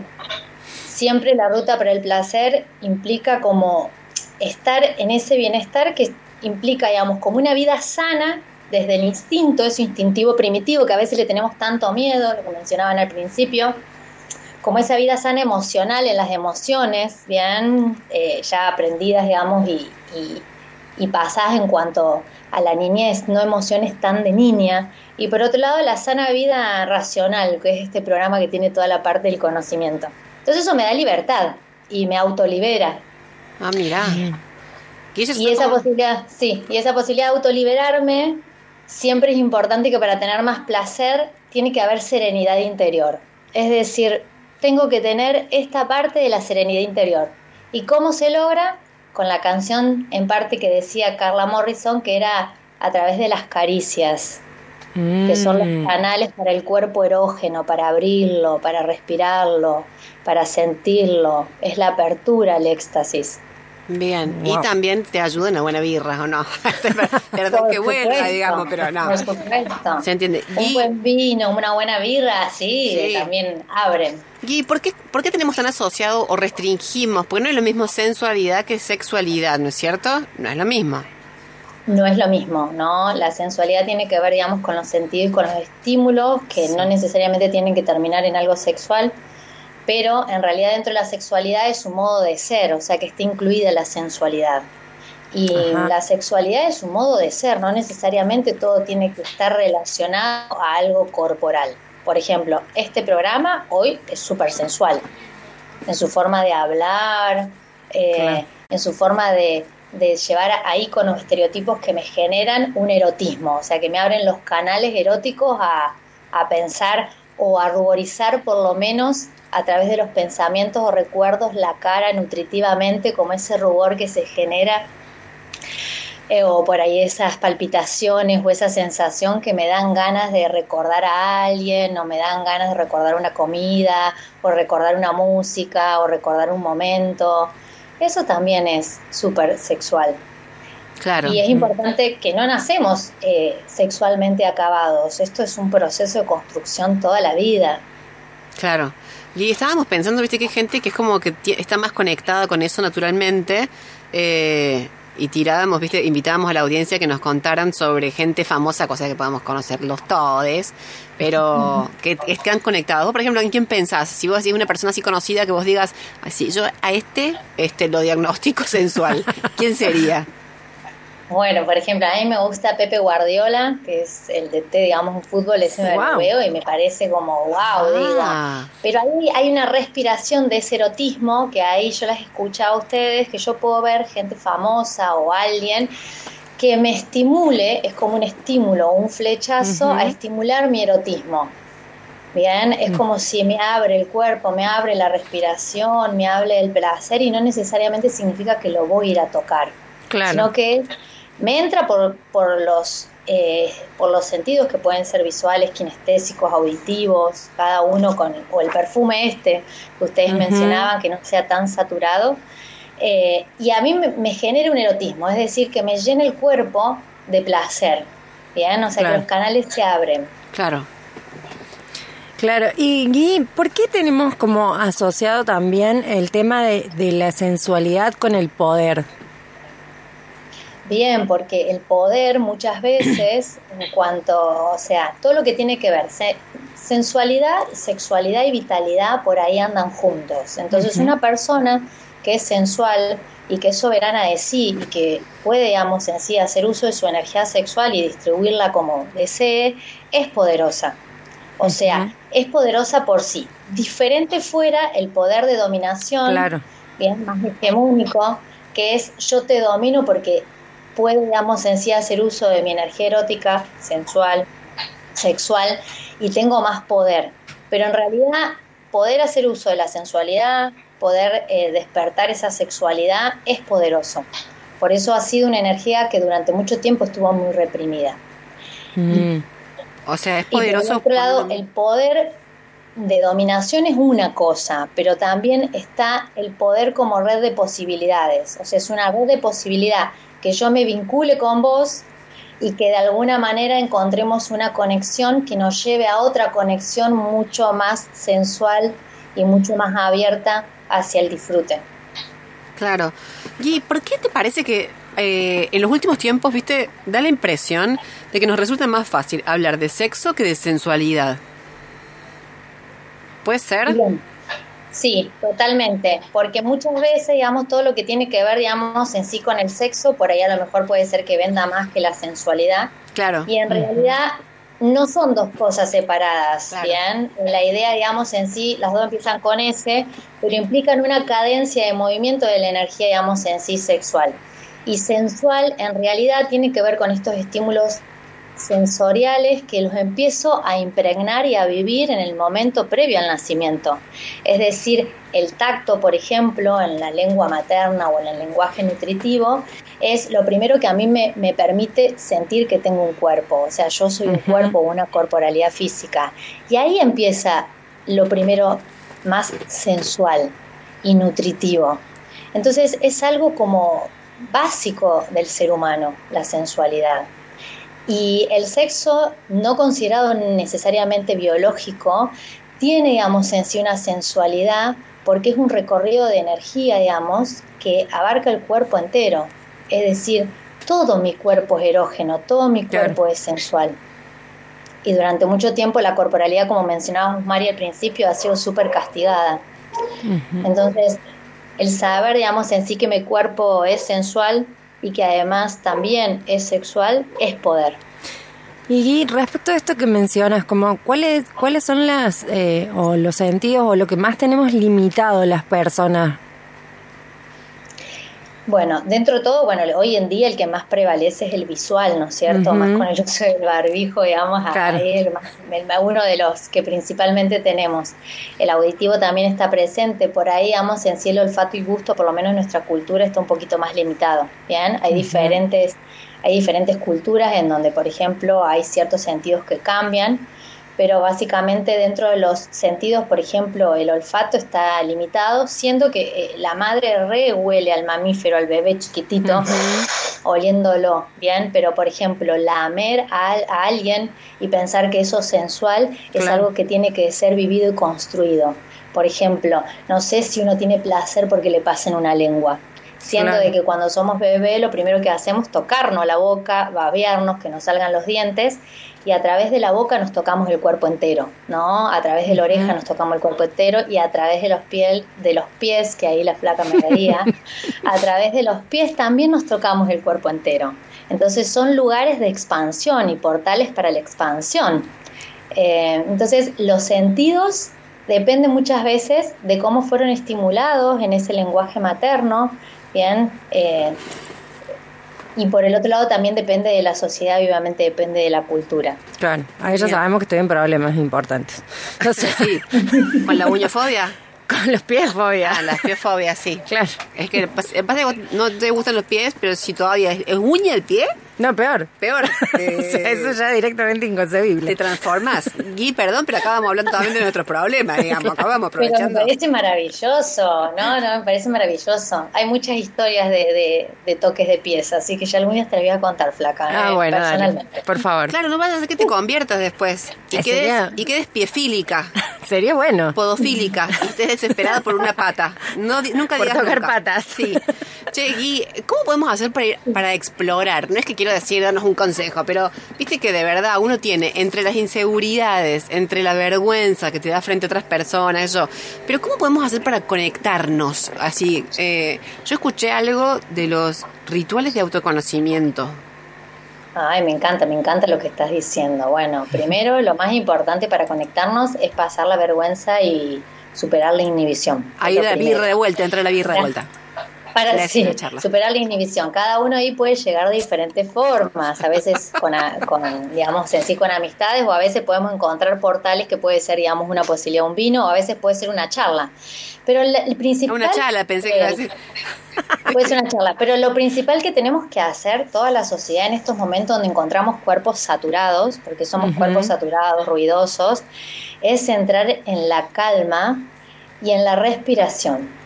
siempre la ruta para el placer implica como estar en ese bienestar que implica, digamos, como una vida sana desde el instinto, ese instintivo primitivo que a veces le tenemos tanto miedo, lo que mencionaban al principio, como esa vida sana emocional en las emociones, bien eh, ya aprendidas, digamos, y, y- y pasadas en cuanto a la niñez, no emociones tan de niña. Y por otro lado, la sana vida racional, que es este programa que tiene toda la parte del conocimiento. Entonces eso me da libertad y me autolibera. ah, mira. Y, esa como- posibilidad, sí, y esa posibilidad de autoliberarme, siempre es importante que para tener más placer tiene que haber serenidad interior. Es decir, tengo que tener esta parte de la serenidad interior. ¿Y cómo se logra? Con la canción en parte que decía Carla Morrison, que era a través de las caricias, que son Mm. los canales para el cuerpo erógeno, para abrirlo, para respirarlo, para sentirlo. Es la apertura al éxtasis. Bien, Wow. y también te ayuda una buena birra, ¿o no? Perdón Por que vuelva, supuesto, digamos, pero no. Por supuesto. Se entiende. Un Y, buen vino, una buena birra, sí, Sí. también abren. y ¿por, qué, ¿por qué tenemos tan asociado o restringimos? Porque no es lo mismo sensualidad que sexualidad, ¿no es cierto? No es lo mismo. No es lo mismo, ¿no? La sensualidad tiene que ver, digamos, con los sentidos y con los estímulos, que no necesariamente tienen que terminar en algo sexual, pero en realidad dentro de la sexualidad es un modo de ser, o sea que está incluida la sensualidad. Y Ajá. la sexualidad es un modo de ser, no necesariamente todo tiene que estar relacionado a algo corporal. Por ejemplo, este programa hoy es súper sensual, en su forma de hablar, eh, Claro. en su forma de, de llevar a íconos, estereotipos que me generan un erotismo, o sea, que me abren los canales eróticos a, a pensar o a ruborizar por lo menos a través de los pensamientos o recuerdos la cara nutritivamente, como ese rubor que se genera eh, o por ahí esas palpitaciones o esa sensación que me dan ganas de recordar a alguien o me dan ganas de recordar una comida o recordar una música o recordar un momento. Eso también es súper sexual. Claro. Y es importante que no nacemos eh, sexualmente acabados. Esto es un proceso de construcción toda la vida. Claro. Y estábamos pensando, viste, que hay gente que es como que está más conectada con eso naturalmente. eh, y tirábamos, viste, invitábamos a la audiencia que nos contaran sobre gente famosa, cosa que podamos conocerlos todos, pero que están conectados. Vos, por ejemplo, ¿en quién pensás? Si vos decís una persona así conocida que vos digas, así, yo a este, este lo diagnóstico sensual, ¿quién sería? Bueno, por ejemplo, a mí me gusta Pepe Guardiola, que es el de digamos, en fútbol, ese me Guau. lo veo y me parece como wow, digo. Ah. Pero ahí hay una respiración de ese erotismo que ahí yo las he escuchado a ustedes, que yo puedo ver gente famosa o alguien que me estimule, es como un estímulo, un flechazo a estimular mi erotismo. Bien, es como si me abre el cuerpo, me abre la respiración, me abre el placer y no necesariamente significa que lo voy a ir a tocar Claro. sino que me entra por, por los eh, por los sentidos que pueden ser visuales, kinestésicos, auditivos, cada uno con o el perfume este que ustedes mencionaban que no sea tan saturado eh, y a mí me, me genera un erotismo, es decir que me llena el cuerpo de placer, bien, o sea Claro. que los canales se abren. Claro. Claro, y Gui, ¿por qué tenemos como asociado también el tema de, de la sensualidad con el poder? Bien, porque el poder muchas veces, en cuanto, o sea, todo lo que tiene que ver, se- sensualidad, sexualidad y vitalidad por ahí andan juntos. Entonces, una persona que es sensual y que es soberana de sí y que puede, digamos, en sí hacer uso de su energía sexual y distribuirla como desee, es poderosa. O sea, es poderosa por sí. Diferente fuera el poder de dominación Claro. bien más hegemónico, que es yo te domino porque puedo, digamos, en sí hacer uso de mi energía erótica, sensual, sexual, y tengo más poder. Pero en realidad, poder hacer uso de la sensualidad, poder eh, despertar esa sexualidad, es poderoso. Por eso ha sido una energía que durante mucho tiempo estuvo muy reprimida. Mm, O sea, es Y por poderoso. otro lado, el poder de dominación es una cosa, pero también está el poder como red de posibilidades. O sea, es una red de posibilidad que yo me vincule con vos y que de alguna manera encontremos una conexión que nos lleve a otra conexión mucho más sensual y mucho más abierta hacia el disfrute. Claro. Gui, ¿por qué te parece que eh, en los últimos tiempos, viste, da la impresión de que nos resulta más fácil hablar de sexo que de sensualidad? ¿Puede ser? Bien. Sí, totalmente, porque muchas veces, digamos, todo lo que tiene que ver, digamos, en sí con el sexo, por ahí a lo mejor puede ser que venda más que la sensualidad, Claro. y en realidad no son dos cosas separadas, Claro. ¿bien? La idea, digamos, en sí, las dos empiezan con S, pero implican una cadencia de movimiento de la energía, digamos, en sí sexual. Y sensual, en realidad, tiene que ver con estos estímulos sensoriales que los empiezo a impregnar y a vivir en el momento previo al nacimiento. Es decir, el tacto, por ejemplo, en la lengua materna o en el lenguaje nutritivo, es lo primero que a mí me, me permite sentir que tengo un cuerpo. O sea, yo soy un cuerpo, una corporalidad física. Y ahí empieza lo primero más sensual y nutritivo. Entonces es algo como básico del ser humano, la sensualidad. Y el sexo, no considerado necesariamente biológico, tiene, digamos, en sí una sensualidad porque es un recorrido de energía, digamos, que abarca el cuerpo entero. Es decir, todo mi cuerpo es erógeno, todo mi Claro. cuerpo es sensual. Y durante mucho tiempo la corporalidad, como mencionábamos María al principio, ha sido súper castigada. Entonces, el saber, digamos, en sí que mi cuerpo es sensual y que además también es sexual, es poder. Y respecto a esto que mencionas, como cuáles cuáles son las eh, o los sentidos o lo que más tenemos limitado las personas. Bueno, dentro de todo, bueno, hoy en día el que más prevalece es el visual, ¿no es cierto? Más con el uso del barbijo, digamos, a- Claro. el más- el- uno de los que principalmente tenemos. El auditivo también está presente, por ahí, digamos, en el olfato y gusto, por lo menos en nuestra cultura, está un poquito más limitado, ¿bien? Hay diferentes, hay diferentes culturas en donde, por ejemplo, hay ciertos sentidos que cambian, pero básicamente dentro de los sentidos, por ejemplo, el olfato está limitado, siendo que eh, la madre re huele al mamífero, al bebé chiquitito, oliéndolo, ¿bien? Pero, por ejemplo, lamer a, a alguien y pensar que eso es sensual es Claro. algo que tiene que ser vivido y construido. Por ejemplo, no sé si uno tiene placer porque le pasen una lengua. Siendo Claro. de que cuando somos bebé lo primero que hacemos es tocarnos la boca, babearnos, que nos salgan los dientes y a través de la boca nos tocamos el cuerpo entero, ¿no? A través de la oreja nos tocamos el cuerpo entero y a través de los pies, de los pies, que ahí la flaca me veía, a través de los pies también nos tocamos el cuerpo entero. Entonces son lugares de expansión y portales para la expansión. Eh, entonces los sentidos dependen muchas veces de cómo fueron estimulados en ese lenguaje materno, bien. Eh, y por el otro lado también depende de la sociedad, vivamente depende de la cultura. Claro, ahí ya Bien. sabemos que estoy en problemas importantes. Entonces, Sí. ¿Con la uñofobia? con los pies fobia. Ah, la piefobia, sí. Claro. Es que pasa que no te gustan los pies, pero si todavía es, es uña el pie, No, peor. peor. O sea, eso ya directamente Te inconcebible. transformas. Gui, perdón, pero acabamos hablando también de nuestros problemas, digamos. Acabamos Pero me aprovechando. parece maravilloso, ¿no? No, me parece maravilloso. Hay muchas historias de, de, de toques de pies, así que ya algún día te las voy a contar, flaca. Ah, eh, bueno, dale. personalmente. Por favor. Claro, no vayas a hacer que te conviertas después. Y Eh, quedes, sería- y quedes piefílica, Sería bueno. podofílica, y estés desesperada por una pata. No, di- nunca Por digas tocar nunca. patas. Sí. Che, Gui, ¿cómo podemos hacer para, ir- para explorar? No es que quiero decir, darnos un consejo, pero viste que de verdad uno tiene entre las inseguridades, entre la vergüenza que te da frente a otras personas, eso. Pero ¿cómo podemos hacer para conectarnos? Así, eh, yo escuché algo de los rituales de autoconocimiento. Ay, me encanta, me encanta lo que estás diciendo. Bueno, primero lo más importante para conectarnos es pasar la vergüenza y superar la inhibición. Ahí la primero. birra de vuelta, entra la birra de vuelta. Para sí, charla. superar la inhibición. Cada uno ahí puede llegar de diferentes formas, a veces con, a- con, digamos, en sí con amistades o a veces podemos encontrar portales que puede ser, digamos, una posibilidad, un vino o a veces puede ser una charla. Pero el, el principal... Una chala, pensé que iba a eh, decir. Puede ser una charla, pero lo principal que tenemos que hacer toda la sociedad en estos momentos donde encontramos cuerpos saturados, porque somos cuerpos saturados, ruidosos, es entrar en la calma y en la respiración.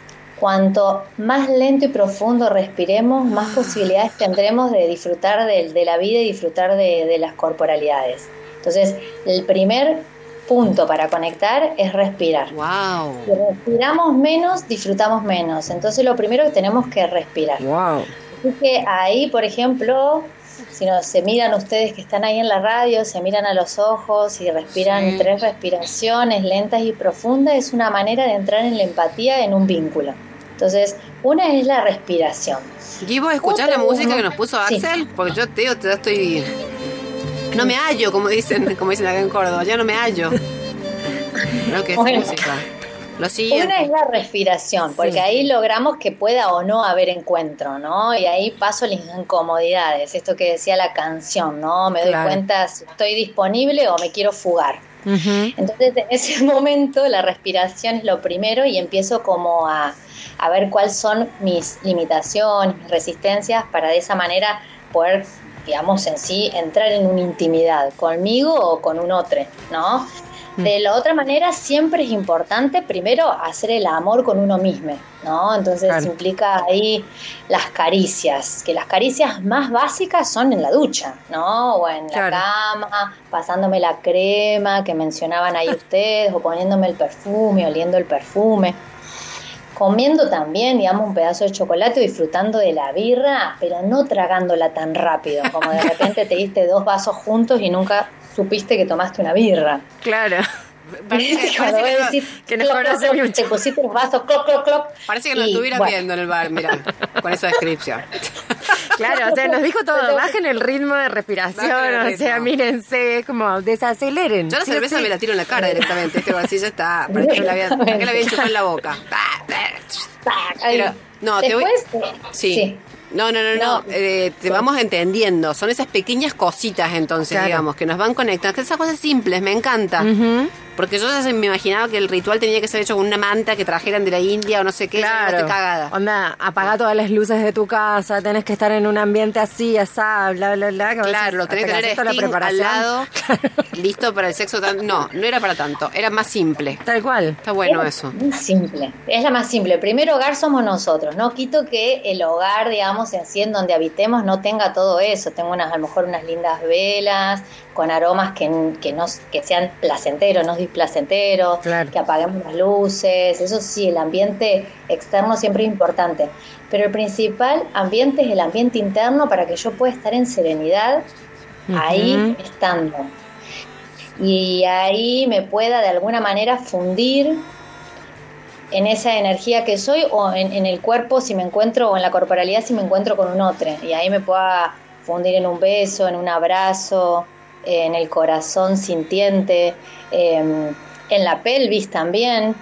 Cuanto más lento y profundo respiremos, más posibilidades tendremos de disfrutar de, de la vida y disfrutar de, de las corporalidades. Entonces, el primer punto para conectar es respirar. Wow. Si respiramos menos, disfrutamos menos. Entonces lo primero que tenemos que respirar. Wow. Así que ahí, por ejemplo, si no, se miran ustedes que están ahí en la radio, se miran a los ojos y respiran Sí. tres respiraciones lentas y profundas, es una manera de entrar en la empatía en un vínculo. Entonces, una es la respiración. Givo, ¿escuchás la música que nos puso Sí. Axel? Porque yo te digo, ya estoy... No me hallo, como dicen, como dicen acá en Córdoba, ya no me hallo. Creo que es Bueno. música. Lo Una es la respiración, porque Sí. ahí logramos que pueda o no haber encuentro, ¿no? Y ahí paso las incomodidades, esto que decía la canción, ¿no? Me doy Claro. cuenta si estoy disponible o me quiero fugar. Entonces, en ese momento, la respiración es lo primero y empiezo como a, a ver cuáles son mis limitaciones, mis resistencias, para de esa manera poder, digamos, en sí, entrar en una intimidad conmigo o con un otro, ¿no? De la otra manera, siempre es importante primero hacer el amor con uno mismo, ¿no? Entonces Claro. implica ahí las caricias, que las caricias más básicas son en la ducha, ¿no? O en Claro. la cama, pasándome la crema que mencionaban ahí ustedes, o poniéndome el perfume, oliendo el perfume. Comiendo también, digamos, un pedazo de chocolate, disfrutando de la birra, pero no tragándola tan rápido, como de repente te diste dos vasos juntos y nunca supiste que tomaste una birra. Claro. Parece, que, no, que cloc, cloc, mucho. te pusiste los vasos, cloc, cloc, cloc. parece que nos bueno, viendo en el bar, mira, con esa descripción. Claro, o sea, nos dijo todo, bajen el ritmo de respiración, o sea, mírense, es como desaceleren. Yo la Sí cerveza sí. me la tiro en la cara directamente, este así ya está, la había, ¿para qué la había chupado en la boca. Pero, no, te voy- Después, Sí. No, no, no, no. Eh, te vamos entendiendo. Son esas pequeñas cositas, entonces, Claro. digamos, que nos van conectando. Esas cosas simples, me encanta. Ujú. Porque yo ya se- me imaginaba que el ritual tenía que ser hecho con una manta que trajeran de la India o no sé qué. Claro. estoy cagada. Onda, apaga todas las luces de tu casa, tenés que estar en un ambiente así, asá, bla, bla, bla. que Claro, lo tenés que tener al lado, listo para el sexo. tan- No, no era para tanto, era más simple. Tal cual. Está bueno Es eso. Muy simple, es la más simple. El primer hogar somos nosotros. No quito que el hogar, digamos, en sí, en donde habitemos, no tenga todo eso. Tengo unas, a lo mejor unas lindas velas con aromas que, que, no, que sean placenteros, no displacenteros, Claro. que apaguemos las luces. Eso sí, el ambiente externo siempre es importante. Pero el principal ambiente es el ambiente interno para que yo pueda estar en serenidad ahí estando. Y ahí me pueda de alguna manera fundir en esa energía que soy o en, en el cuerpo si me encuentro o en la corporalidad si me encuentro con un otro. Y ahí me pueda fundir en un beso, en un abrazo, en el corazón sintiente, eh, en la pelvis también.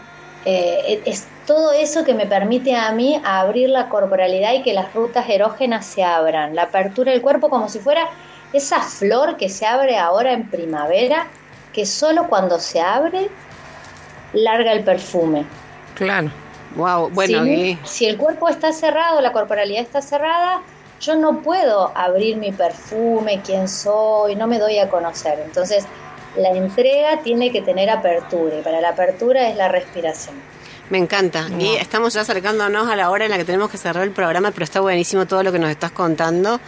Eh, es todo eso que me permite a mí abrir la corporalidad y que las rutas erógenas se abran. La apertura del cuerpo como si fuera esa flor que se abre ahora en primavera, que solo cuando se abre larga el perfume. Claro. Wow, bueno, si, y- si el cuerpo está cerrado, la corporalidad está cerrada, yo no puedo abrir mi perfume, quién soy, no me doy a conocer. Entonces, la entrega tiene que tener apertura y para la apertura es la respiración. me encanta. Y estamos ya acercándonos a la hora en la que tenemos que cerrar el programa, pero está buenísimo todo lo que nos estás contando.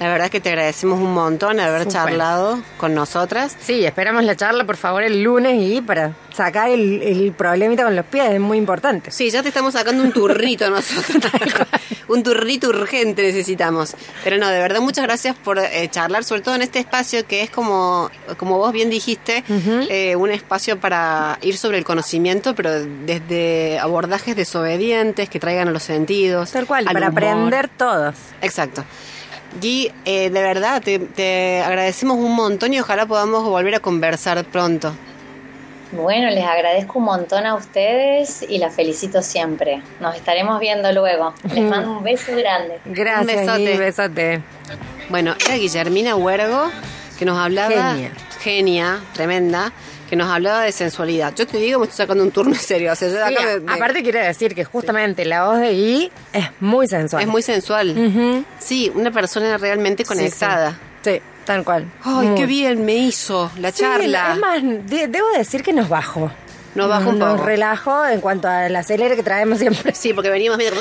La verdad es que te agradecemos un montón haber charlado con nosotras. Sí, esperamos la charla, por favor, el lunes y para sacar el, el problemita con los pies, es muy importante. Sí, ya te estamos sacando un turnito nosotros. un turnito urgente necesitamos. Pero no, de verdad, muchas gracias por eh, charlar, sobre todo en este espacio que es como, como vos bien dijiste, eh, un espacio para ir sobre el conocimiento, pero desde abordajes desobedientes que traigan a los sentidos. Tal cual, al para humor. aprender todos. Exacto. Gui, eh, de verdad, te, te agradecemos un montón y ojalá podamos volver a conversar pronto. Bueno, les agradezco un montón a ustedes y las felicito siempre. Nos estaremos viendo luego. Les mando un beso grande. Gracias, Un besote. Gui, besote. Bueno, era Guillermina Huergo que nos hablaba. Genia. Genia, tremenda, que nos hablaba de sensualidad. Yo te digo, me estoy sacando un turno serio. O sea, yo de Sí, acá me- me- Aparte quiero decir que justamente la voz de Gui es muy sensual. es muy sensual. Sí, una persona realmente conectada. Sí, sí, tal cual. Ay, Muy. qué bien me hizo la Sí, charla. Es más, de- debo decir que nos bajó. Nos bajó un Nos poco. relajó en cuanto al acelere que traemos siempre. Sí, porque venimos medio...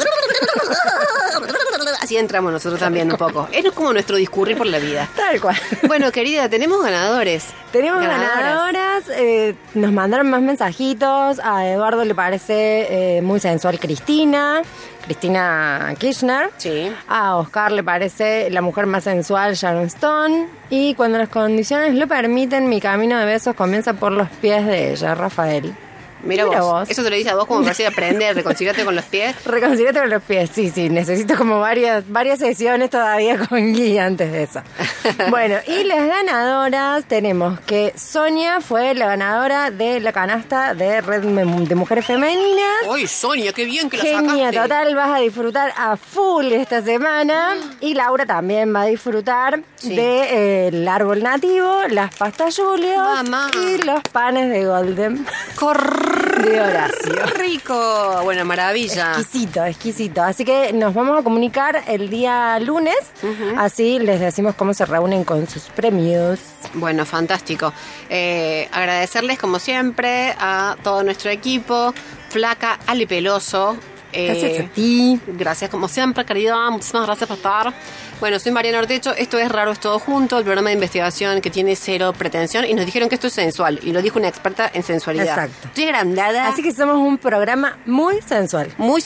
Así entramos nosotros también un poco. Es como nuestro discurrir por la vida. Tal cual. Bueno, querida, tenemos ganadores. Tenemos ganadoras, eh, nos mandaron más mensajitos, a Eduardo le parece eh, muy sensual Cristina, Cristina Kirchner, Sí. a Oscar le parece la mujer más sensual Sharon Stone, y cuando las condiciones lo permiten, mi camino de besos comienza por los pies de ella, Rafael. Mira, vos. vos. Eso te lo dice a vos como para decir aprender, reconciliarte con los pies. Reconciliate con los pies, sí, sí, necesito como varias, varias sesiones todavía con Gui antes de eso. Bueno, y las ganadoras tenemos que Sonia fue la ganadora de la canasta de Red de Mujeres Femeninas. ¡Ay, Sonia, qué bien que la Genia sacaste! total, vas a disfrutar a full esta semana. Y Laura también va a disfrutar Sí. de eh, árbol nativo, las pastas Julio y los panes de Golden de Horacio. ¡Qué rico! Bueno, maravilla. Exquisito, exquisito. Así que nos vamos a comunicar el día lunes. Así les decimos cómo se reúnen con sus premios. Bueno, fantástico. Eh, agradecerles, como siempre, a todo nuestro equipo. Flaca, Ale Peloso. eh, Gracias a ti. Gracias, como siempre, querida. Muchísimas gracias por estar. Bueno, soy Mariana Ortecho. Esto es Raro es Todo Junto, el programa de investigación que tiene cero pretensión. Y nos dijeron que esto es sensual. Y lo dijo una experta en sensualidad. Exacto. Estoy agrandada. Así que somos un programa muy sensual. Muy.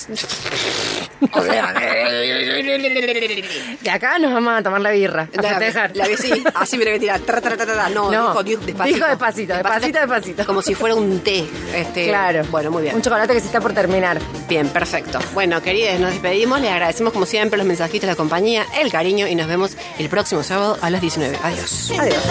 Y acá nos vamos a tomar la birra. A La, festejar. la vi, sí, así me la voy a tirar. Tra, tra, tra, tra. No, No, dijo, despacito. dijo despacito, despacito, despacito. Como si fuera un té. Este, Claro. Bueno, muy bien. Un chocolate que se está por terminar. Bien, perfecto. Bueno, queridas, nos despedimos. Les agradecemos como siempre los mensajitos, la compañía, el cariño y nos vemos el próximo sábado a las 19. Adiós. Adiós.